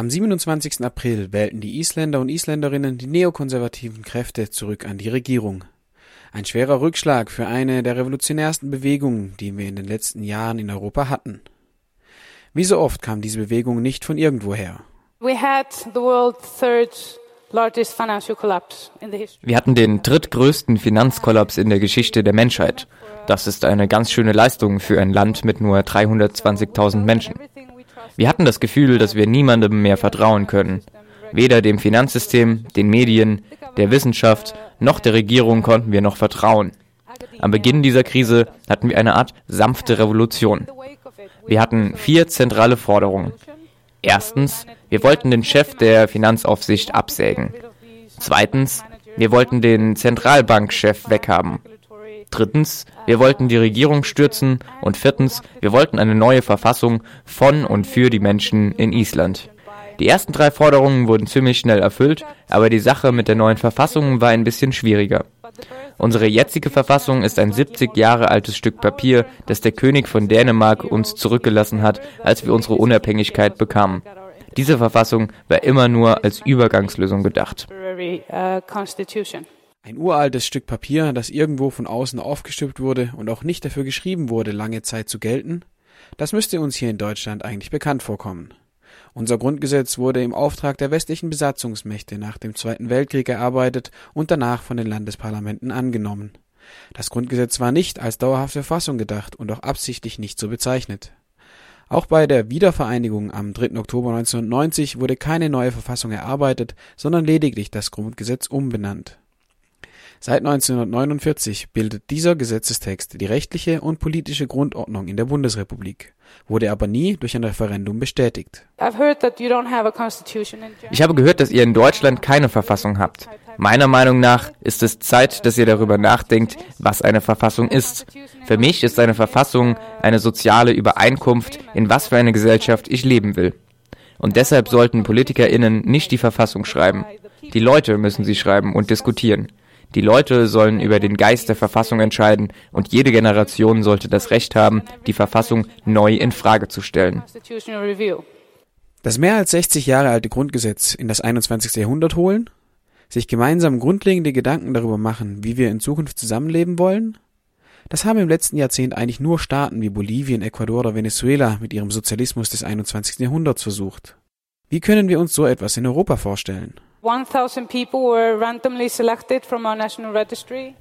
Am 27. April wählten die Isländer und Isländerinnen die neokonservativen Kräfte zurück an die Regierung. Ein schwerer Rückschlag für eine der revolutionärsten Bewegungen, die wir in den letzten Jahren in Europa hatten. Wie so oft kam diese Bewegung nicht von irgendwoher. Wir hatten den drittgrößten Finanzkollaps in der Geschichte der Menschheit. Das ist eine ganz schöne Leistung für ein Land mit nur 320.000 Menschen. Wir hatten das Gefühl, dass wir niemandem mehr vertrauen können. Weder dem Finanzsystem, den Medien, der Wissenschaft noch der Regierung konnten wir noch vertrauen. Am Beginn dieser Krise hatten wir eine Art sanfte Revolution. Wir hatten vier zentrale Forderungen. Erstens, wir wollten den Chef der Finanzaufsicht absägen. Zweitens, wir wollten den Zentralbankchef weghaben. Drittens, wir wollten die Regierung stürzen. Und viertens, wir wollten eine neue Verfassung von und für die Menschen in Island. Die ersten drei Forderungen wurden ziemlich schnell erfüllt, aber die Sache mit der neuen Verfassung war ein bisschen schwieriger. Unsere jetzige Verfassung ist ein 70 Jahre altes Stück Papier, das der König von Dänemark uns zurückgelassen hat, als wir unsere Unabhängigkeit bekamen. Diese Verfassung war immer nur als Übergangslösung gedacht. Ein uraltes Stück Papier, das irgendwo von außen aufgestülpt wurde und auch nicht dafür geschrieben wurde, lange Zeit zu gelten? Das müsste uns hier in Deutschland eigentlich bekannt vorkommen. Unser Grundgesetz wurde im Auftrag der westlichen Besatzungsmächte nach dem Zweiten Weltkrieg erarbeitet und danach von den Landesparlamenten angenommen. Das Grundgesetz war nicht als dauerhafte Fassung gedacht und auch absichtlich nicht so bezeichnet. Auch bei der Wiedervereinigung am 3. Oktober 1990 wurde keine neue Verfassung erarbeitet, sondern lediglich das Grundgesetz umbenannt. Seit 1949 bildet dieser Gesetzestext die rechtliche und politische Grundordnung in der Bundesrepublik, wurde aber nie durch ein Referendum bestätigt. Ich habe gehört, dass ihr in Deutschland keine Verfassung habt. Meiner Meinung nach ist es Zeit, dass ihr darüber nachdenkt, was eine Verfassung ist. Für mich ist eine Verfassung eine soziale Übereinkunft, in was für eine Gesellschaft ich leben will. Und deshalb sollten PolitikerInnen nicht die Verfassung schreiben. Die Leute müssen sie schreiben und diskutieren. Die Leute sollen über den Geist der Verfassung entscheiden und jede Generation sollte das Recht haben, die Verfassung neu in Frage zu stellen. Das mehr als 60 Jahre alte Grundgesetz in das 21. Jahrhundert holen? Sich gemeinsam grundlegende Gedanken darüber machen, wie wir in Zukunft zusammenleben wollen? Das haben im letzten Jahrzehnt eigentlich nur Staaten wie Bolivien, Ecuador oder Venezuela mit ihrem Sozialismus des 21. Jahrhunderts versucht. Wie können wir uns so etwas in Europa vorstellen?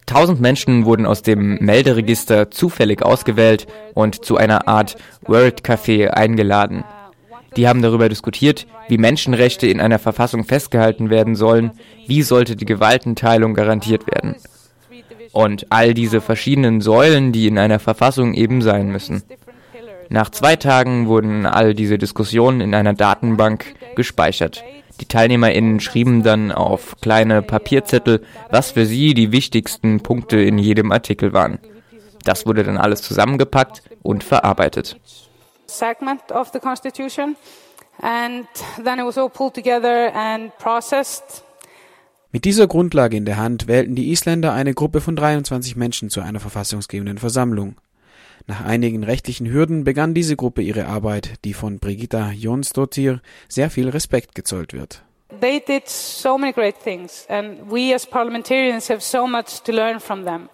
Tausend Menschen wurden aus dem Melderegister zufällig ausgewählt und zu einer Art World Café eingeladen. Die haben darüber diskutiert, wie Menschenrechte in einer Verfassung festgehalten werden sollen, wie sollte die Gewaltenteilung garantiert werden. Und all diese verschiedenen Säulen, die in einer Verfassung eben sein müssen. Nach zwei Tagen wurden all diese Diskussionen in einer Datenbank gespeichert. Die TeilnehmerInnen schrieben dann auf kleine Papierzettel, was für sie die wichtigsten Punkte in jedem Artikel waren. Das wurde dann alles zusammengepackt und verarbeitet. Segment of the Constitution and then it was all pulled together and processed. Mit dieser Grundlage in der Hand wählten die Isländer eine Gruppe von 23 Menschen zu einer verfassungsgebenden Versammlung. Nach einigen rechtlichen Hürden begann diese Gruppe ihre Arbeit, die von Brigitta Jonsdottir sehr viel Respekt gezollt wird. They did so many great things and we as parliamentarians have so much to learn from them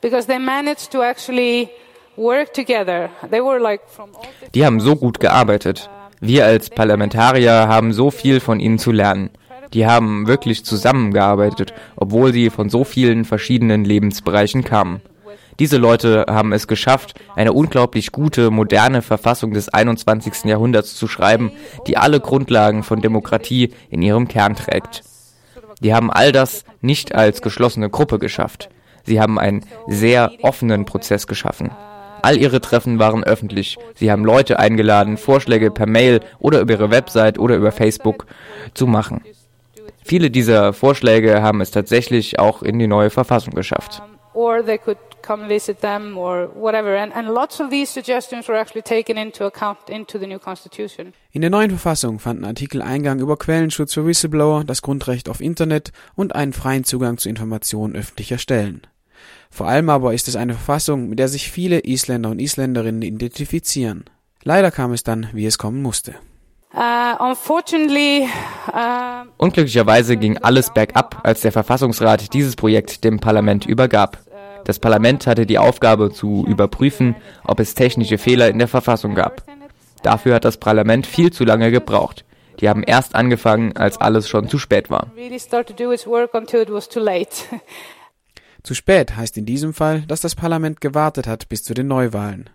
because they managed to actually work together. They were like from Die haben so gut gearbeitet. Wir als Parlamentarier haben so viel von ihnen zu lernen. Die haben wirklich zusammengearbeitet, obwohl sie von so vielen verschiedenen Lebensbereichen kamen. Diese Leute haben es geschafft, eine unglaublich gute, moderne Verfassung des 21. Jahrhunderts zu schreiben, die alle Grundlagen von Demokratie in ihrem Kern trägt. Die haben all das nicht als geschlossene Gruppe geschafft. Sie haben einen sehr offenen Prozess geschaffen. All ihre Treffen waren öffentlich. Sie haben Leute eingeladen, Vorschläge per Mail oder über ihre Website oder über Facebook zu machen. Viele dieser Vorschläge haben es tatsächlich auch in die neue Verfassung geschafft. Or they could come visit them or whatever. And, and lots of these suggestions were actually taken into account into the new constitution. In der neuen Verfassung fanden Artikel Eingang über Quellenschutz für Whistleblower, das Grundrecht auf Internet und einen freien Zugang zu Informationen öffentlicher Stellen. Vor allem aber ist es eine Verfassung, mit der sich viele Isländer und Isländerinnen identifizieren. Leider kam es dann, wie es kommen musste. Uh, uh, Unglücklicherweise ging alles bergab, als der Verfassungsrat dieses Projekt dem Parlament übergab. Das Parlament hatte die Aufgabe zu überprüfen, ob es technische Fehler in der Verfassung gab. Dafür hat das Parlament viel zu lange gebraucht. Die haben erst angefangen, als alles schon zu spät war. Zu spät heißt in diesem Fall, dass das Parlament gewartet hat bis zu den Neuwahlen.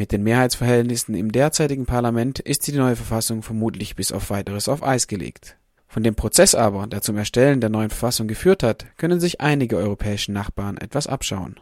Mit den Mehrheitsverhältnissen im derzeitigen Parlament ist die neue Verfassung vermutlich bis auf weiteres auf Eis gelegt. Von dem Prozess aber, der zum Erstellen der neuen Verfassung geführt hat, können sich einige europäische Nachbarn etwas abschauen.